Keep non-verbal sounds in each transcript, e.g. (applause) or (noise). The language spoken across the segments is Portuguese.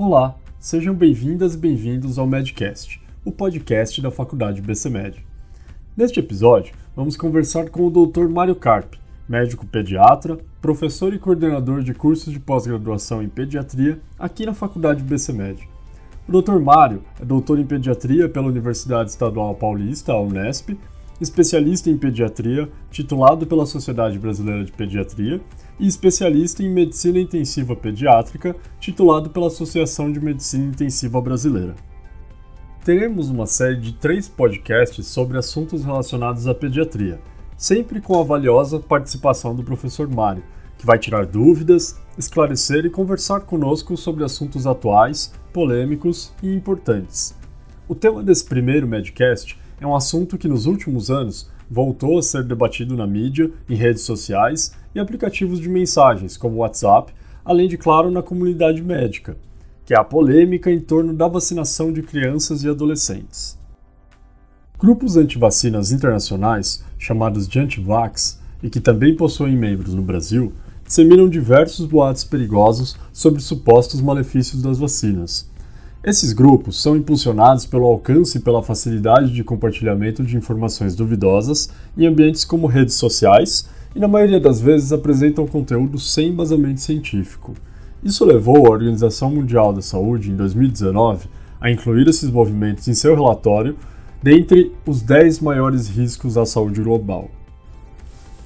Olá, sejam bem-vindas e bem-vindos ao Medcast, o podcast da Faculdade BCMed. Neste episódio, vamos conversar com o Dr. Mário Carpe, médico pediatra, professor e coordenador de cursos de pós-graduação em pediatria aqui na Faculdade BCMed. O Dr. Mário é doutor em pediatria pela Universidade Estadual Paulista, a Unesp, especialista em pediatria, titulado pela Sociedade Brasileira de Pediatria, e especialista em medicina intensiva pediátrica, titulado pela Associação de Medicina Intensiva Brasileira. Teremos uma série de três podcasts sobre assuntos relacionados à pediatria, sempre com a valiosa participação do professor Mário, que vai tirar dúvidas, esclarecer e conversar conosco sobre assuntos atuais, polêmicos e importantes. O tema desse primeiro Medcast é um assunto que nos últimos anos voltou a ser debatido na mídia, em redes sociais e aplicativos de mensagens como o WhatsApp, além de, claro, na comunidade médica, que é a polêmica em torno da vacinação de crianças e adolescentes. Grupos antivacinas internacionais, chamados de antivax, e que também possuem membros no Brasil, disseminam diversos boatos perigosos sobre supostos malefícios das vacinas. Esses grupos são impulsionados pelo alcance e pela facilidade de compartilhamento de informações duvidosas em ambientes como redes sociais e, na maioria das vezes, apresentam conteúdo sem embasamento científico. Isso levou a Organização Mundial da Saúde, em 2019, a incluir esses movimentos em seu relatório dentre os 10 maiores riscos à saúde global.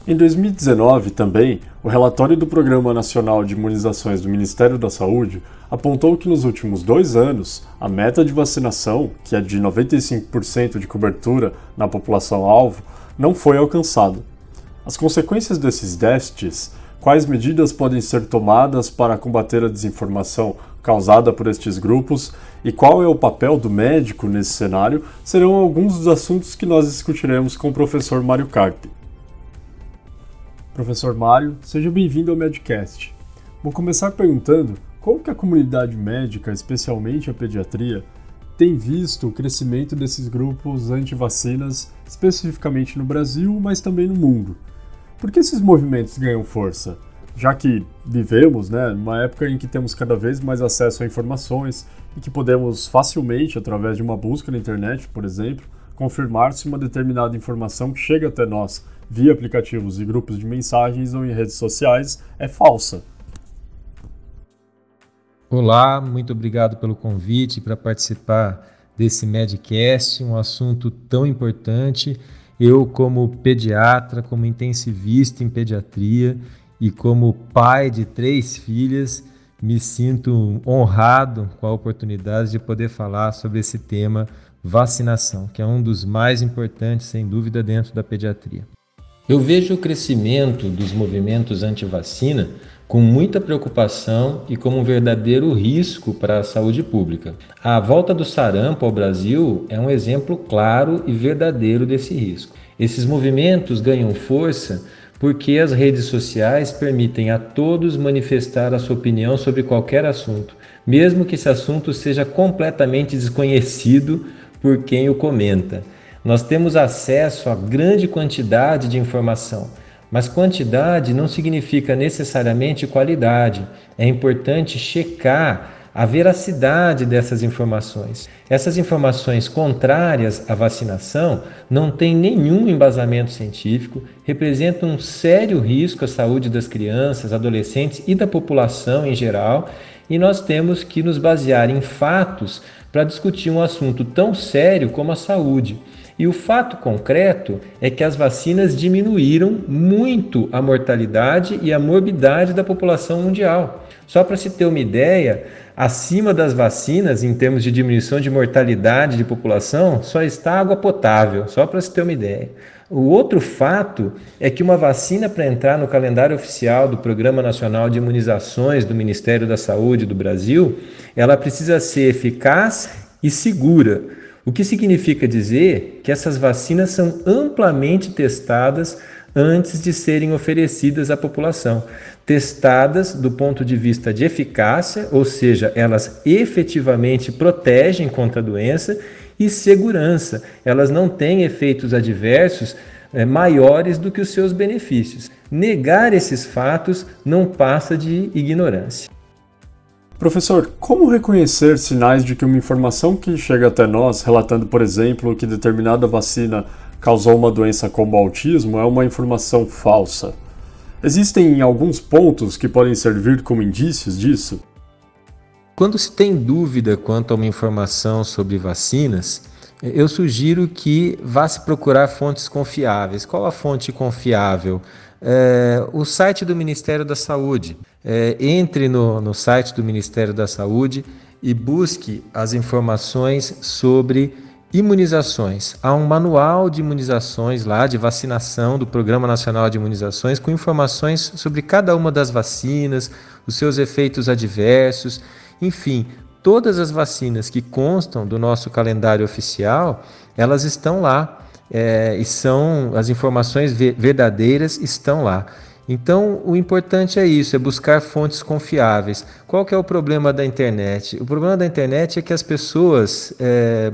Em 2019, também, o relatório do Programa Nacional de Imunizações do Ministério da Saúde apontou que nos últimos dois anos, a meta de vacinação, que é de 95% de cobertura na população-alvo, não foi alcançada. As consequências desses déficits, quais medidas podem ser tomadas para combater a desinformação causada por estes grupos e qual é o papel do médico nesse cenário, serão alguns dos assuntos que nós discutiremos com o professor Mário Carpe. Professor Mário, seja bem-vindo ao Medcast. Vou começar perguntando como que a comunidade médica, especialmente a pediatria, tem visto o crescimento desses grupos anti-vacinas, especificamente no Brasil, mas também no mundo. Por que esses movimentos ganham força? Já que vivemos né, numa época em que temos cada vez mais acesso a informações e que podemos facilmente, através de uma busca na internet, por exemplo, confirmar se uma determinada informação chega até nós via aplicativos e grupos de mensagens ou em redes sociais é falsa. Olá, muito obrigado pelo convite para participar desse Medcast, um assunto tão importante. Eu, como pediatra, como intensivista em pediatria e como pai de três filhas, me sinto honrado com a oportunidade de poder falar sobre esse tema vacinação, que é um dos mais importantes, sem dúvida, dentro da pediatria. Eu vejo o crescimento dos movimentos anti-vacina com muita preocupação e como um verdadeiro risco para a saúde pública. A volta do sarampo ao Brasil é um exemplo claro e verdadeiro desse risco. Esses movimentos ganham força porque as redes sociais permitem a todos manifestar a sua opinião sobre qualquer assunto, mesmo que esse assunto seja completamente desconhecido por quem o comenta. Nós temos acesso a grande quantidade de informação, mas quantidade não significa necessariamente qualidade. É importante checar a veracidade dessas informações. Essas informações contrárias à vacinação não têm nenhum embasamento científico, representam um sério risco à saúde das crianças, adolescentes e da população em geral, e nós temos que nos basear em fatos para discutir um assunto tão sério como a saúde. E o fato concreto é que as vacinas diminuíram muito a mortalidade e a morbidade da população mundial. Só para se ter uma ideia, acima das vacinas, em termos de diminuição de mortalidade de população, só está água potável, só para se ter uma ideia. O outro fato é que uma vacina para entrar no calendário oficial do Programa Nacional de Imunizações do Ministério da Saúde do Brasil, ela precisa ser eficaz e segura. O que significa dizer que essas vacinas são amplamente testadas antes de serem oferecidas à população. Testadas do ponto de vista de eficácia, ou seja, elas efetivamente protegem contra a doença, e segurança, elas não têm efeitos adversos é, maiores do que os seus benefícios. Negar esses fatos não passa de ignorância. Professor, como reconhecer sinais de que uma informação que chega até nós, relatando, por exemplo, que determinada vacina causou uma doença como o autismo, é uma informação falsa? Existem alguns pontos que podem servir como indícios disso? Quando se tem dúvida quanto a uma informação sobre vacinas, eu sugiro que vá se procurar fontes confiáveis. Qual a fonte confiável? É, o site do Ministério da Saúde. É, entre no, no site do Ministério da Saúde e busque as informações sobre imunizações. Há um manual de imunizações lá, de vacinação do Programa Nacional de Imunizações, com informações sobre cada uma das vacinas, os seus efeitos adversos, enfim, todas as vacinas que constam do nosso calendário oficial, elas estão lá é, e são as informações verdadeiras estão lá. Então, o importante é isso, é buscar fontes confiáveis. Qual que é o problema da internet? O problema da internet é que as pessoas, é,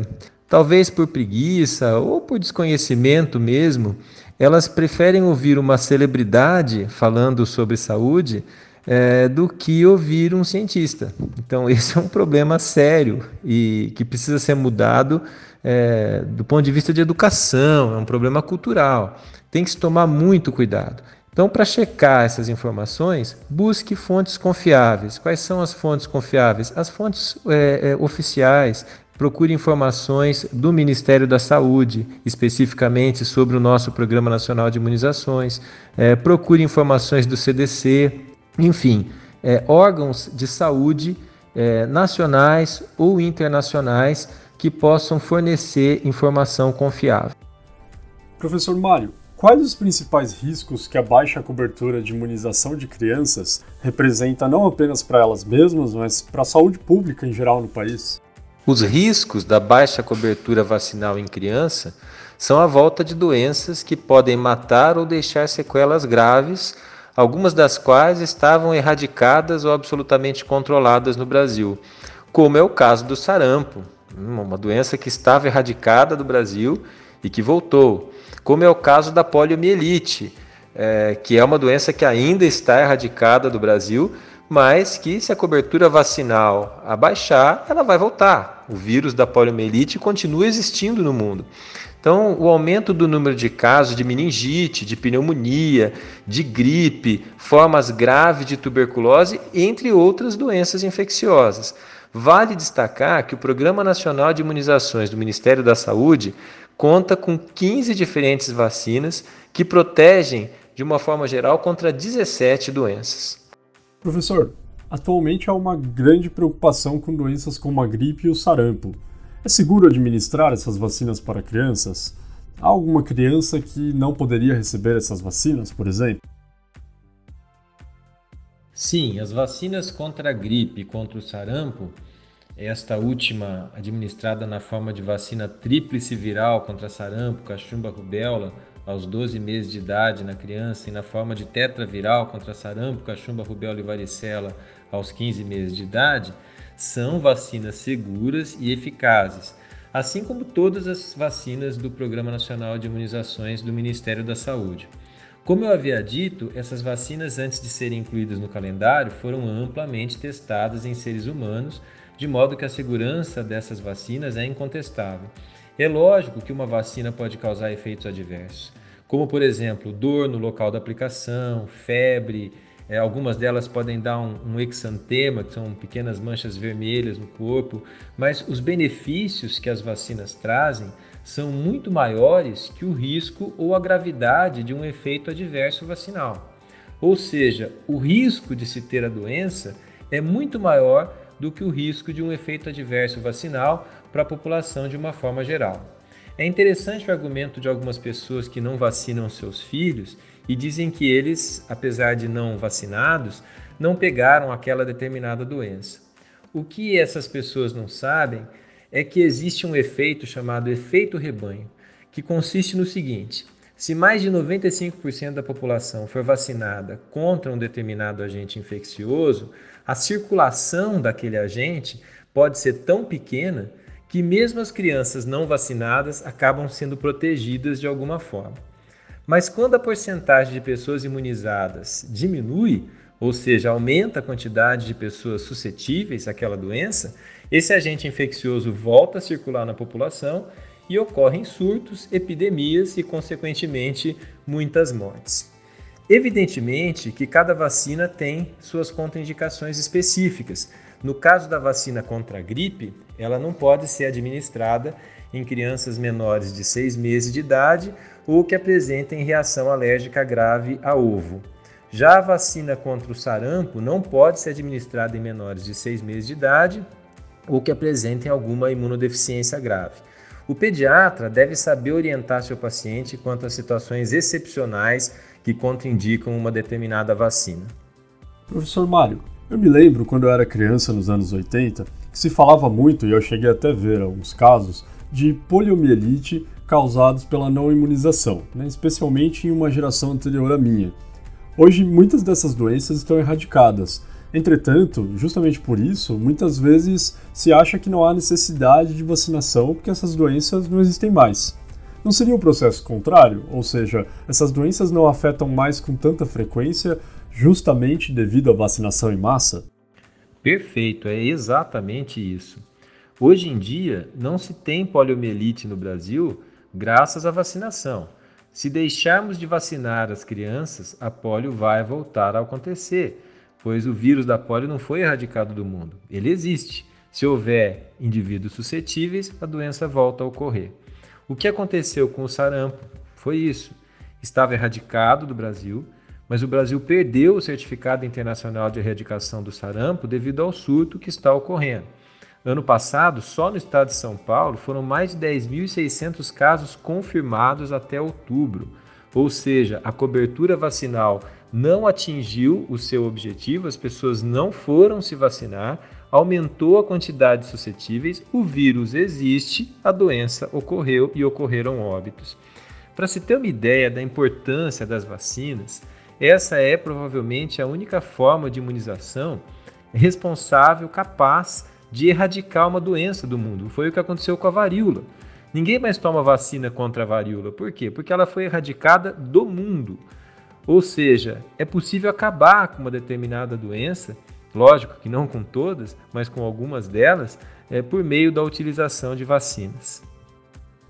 talvez por preguiça ou por desconhecimento mesmo, elas preferem ouvir uma celebridade falando sobre saúde é, do que ouvir um cientista. Então, (laughs) esse é um problema sério e que precisa ser mudado é, do ponto de vista de educação, é um problema cultural. Tem que se tomar muito cuidado. Então, para checar essas informações, busque fontes confiáveis. Quais são as fontes confiáveis? As fontes é, é, oficiais. Procure informações do Ministério da Saúde, especificamente sobre o nosso Programa Nacional de Imunizações. É, procure informações do CDC, enfim, é, órgãos de saúde é, nacionais ou internacionais que possam fornecer informação confiável. Professor Mário, quais os principais riscos que a baixa cobertura de imunização de crianças representa não apenas para elas mesmas, mas para a saúde pública em geral no país? Os riscos da baixa cobertura vacinal em criança são a volta de doenças que podem matar ou deixar sequelas graves algumas das quais estavam erradicadas ou absolutamente controladas no Brasil, como é o caso do sarampo, uma doença que estava erradicada do Brasil e que voltou, como é o caso da poliomielite, é, que é uma doença que ainda está erradicada do Brasil, mas que se a cobertura vacinal abaixar, ela vai voltar. O vírus da poliomielite continua existindo no mundo. Então, o aumento do número de casos de meningite, de pneumonia, de gripe, formas graves de tuberculose, entre outras doenças infecciosas. Vale destacar que o Programa Nacional de Imunizações do Ministério da Saúde conta com 15 diferentes vacinas que protegem, de uma forma geral, contra 17 doenças. Professor, atualmente há uma grande preocupação com doenças como a gripe e o sarampo. É seguro administrar essas vacinas para crianças? Há alguma criança que não poderia receber essas vacinas, por exemplo? Sim, as vacinas contra a gripe e contra o sarampo, esta última administrada na forma de vacina tríplice viral contra sarampo, cachumba, rubéola, aos 12 meses de idade na criança e na forma de tetraviral contra sarampo, cachumba, rubéola e varicela aos 15 meses de idade, são vacinas seguras e eficazes, assim como todas as vacinas do Programa Nacional de Imunizações do Ministério da Saúde. Como eu havia dito, essas vacinas, antes de serem incluídas no calendário, foram amplamente testadas em seres humanos, de modo que a segurança dessas vacinas é incontestável. É lógico que uma vacina pode causar efeitos adversos, como, por exemplo, dor no local da aplicação, febre, é, algumas delas podem dar um, um exantema, que são pequenas manchas vermelhas no corpo, mas os benefícios que as vacinas trazem são muito maiores que o risco ou a gravidade de um efeito adverso vacinal. Ou seja, o risco de se ter a doença é muito maior do que o risco de um efeito adverso vacinal para a população de uma forma geral. É interessante o argumento de algumas pessoas que não vacinam seus filhos e dizem que eles, apesar de não vacinados, não pegaram aquela determinada doença. O que essas pessoas não sabem é que existe um efeito chamado efeito rebanho, que consiste no seguinte: se mais de 95% da população for vacinada contra um determinado agente infeccioso, a circulação daquele agente pode ser tão pequena que mesmo as crianças não vacinadas acabam sendo protegidas de alguma forma. Mas quando a porcentagem de pessoas imunizadas diminui, ou seja, aumenta a quantidade de pessoas suscetíveis àquela doença, esse agente infeccioso volta a circular na população e ocorrem surtos, epidemias e, consequentemente, muitas mortes. Evidentemente que cada vacina tem suas contraindicações específicas. No caso da vacina contra a gripe, ela não pode ser administrada em crianças menores de 6 meses de idade ou que apresentem reação alérgica grave a ovo. Já a vacina contra o sarampo não pode ser administrada em menores de 6 meses de idade ou que apresentem alguma imunodeficiência grave. O pediatra deve saber orientar seu paciente quanto às situações excepcionais que contraindicam uma determinada vacina. Professor Mário, eu me lembro quando eu era criança nos anos 80 que se falava muito, e eu cheguei até a ver alguns casos, de poliomielite causados pela não imunização, né, especialmente em uma geração anterior à minha. Hoje, muitas dessas doenças estão erradicadas. Entretanto, justamente por isso, muitas vezes se acha que não há necessidade de vacinação porque essas doenças não existem mais. Não seria o processo contrário? Ou seja, essas doenças não afetam mais com tanta frequência justamente devido à vacinação em massa? Perfeito, é exatamente isso. Hoje em dia, não se tem poliomielite no Brasil graças à vacinação. Se deixarmos de vacinar as crianças, a polio vai voltar a acontecer, pois o vírus da polio não foi erradicado do mundo. Ele existe. Se houver indivíduos suscetíveis, a doença volta a ocorrer. O que aconteceu com o sarampo foi isso. Estava erradicado do Brasil, mas o Brasil perdeu o certificado internacional de erradicação do sarampo devido ao surto que está ocorrendo. Ano passado, só no estado de São Paulo, foram mais de 10.600 casos confirmados até outubro. Ou seja, a cobertura vacinal não atingiu o seu objetivo, as pessoas não foram se vacinar, aumentou a quantidade de suscetíveis, o vírus existe, a doença ocorreu e ocorreram óbitos. Para se ter uma ideia da importância das vacinas, essa é provavelmente a única forma de imunização responsável, capaz de erradicar uma doença do mundo. Foi o que aconteceu com a varíola. Ninguém mais toma vacina contra a varíola. Por quê? Porque ela foi erradicada do mundo. Ou seja, é possível acabar com uma determinada doença, lógico que não com todas, mas com algumas delas, é, por meio da utilização de vacinas.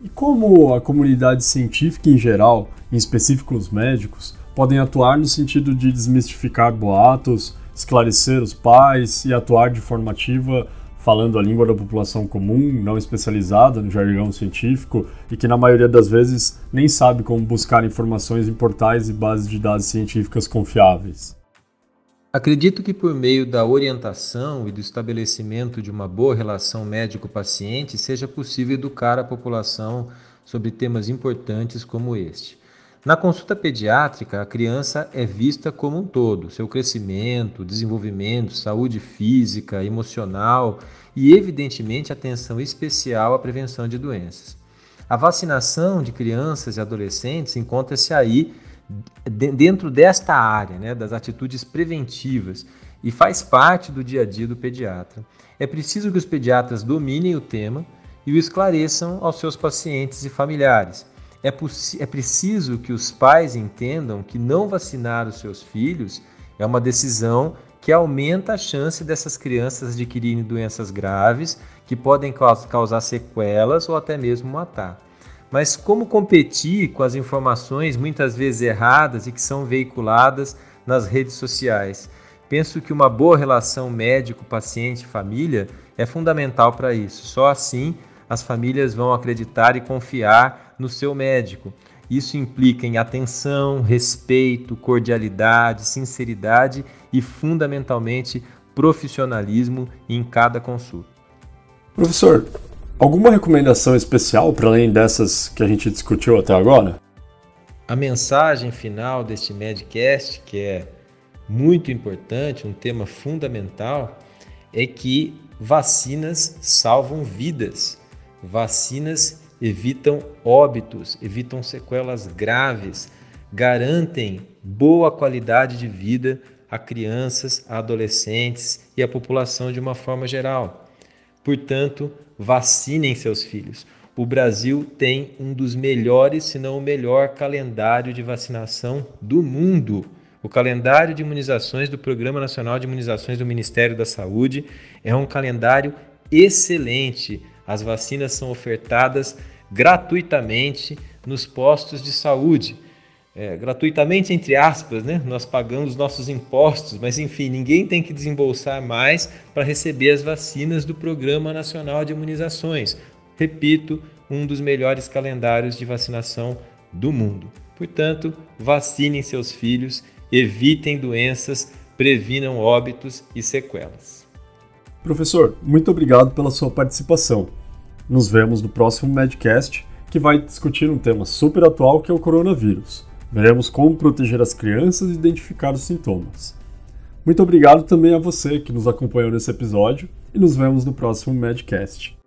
E como a comunidade científica em geral, em específico os médicos, podem atuar no sentido de desmistificar boatos, esclarecer os pais e atuar de forma ativa falando a língua da população comum, não especializada no jargão científico e que na maioria das vezes nem sabe como buscar informações em portais e bases de dados científicas confiáveis. Acredito que por meio da orientação e do estabelecimento de uma boa relação médico-paciente seja possível educar a população sobre temas importantes como este. Na consulta pediátrica, a criança é vista como um todo, seu crescimento, desenvolvimento, saúde física, emocional e, evidentemente, atenção especial à prevenção de doenças. A vacinação de crianças e adolescentes encontra-se aí dentro desta área, né, das atitudes preventivas e faz parte do dia a dia do pediatra. É preciso que os pediatras dominem o tema e o esclareçam aos seus pacientes e familiares é, é preciso que os pais entendam que não vacinar os seus filhos é uma decisão que aumenta a chance dessas crianças adquirirem doenças graves que podem causar sequelas ou até mesmo matar. Mas como competir com as informações muitas vezes erradas e que são veiculadas nas redes sociais? Penso que uma boa relação médico, paciente, família é fundamental para isso. Só assim as famílias vão acreditar e confiar no seu médico. Isso implica em atenção, respeito, cordialidade, sinceridade e, fundamentalmente, profissionalismo em cada consulta. Professor, alguma recomendação especial para além dessas que a gente discutiu até agora? A mensagem final deste Medcast, que é muito importante, um tema fundamental, é que vacinas salvam vidas. Vacinas evitam óbitos, evitam sequelas graves, garantem boa qualidade de vida a crianças, a adolescentes e a população de uma forma geral. Portanto, vacinem seus filhos. O Brasil tem um dos melhores, se não o melhor calendário de vacinação do mundo. O calendário de imunizações do Programa Nacional de Imunizações do Ministério da Saúde é um calendário excelente. As vacinas são ofertadas gratuitamente nos postos de saúde. É, gratuitamente, entre aspas, né? nós pagamos nossos impostos, mas enfim, ninguém tem que desembolsar mais para receber as vacinas do Programa Nacional de Imunizações. Repito, um dos melhores calendários de vacinação do mundo. Portanto, vacinem seus filhos, evitem doenças, previnam óbitos e sequelas. Professor, muito obrigado pela sua participação. Nos vemos no próximo Medcast, que vai discutir um tema super atual que é o coronavírus. Veremos como proteger as crianças e identificar os sintomas. Muito obrigado também a você que nos acompanhou nesse episódio e nos vemos no próximo Medcast.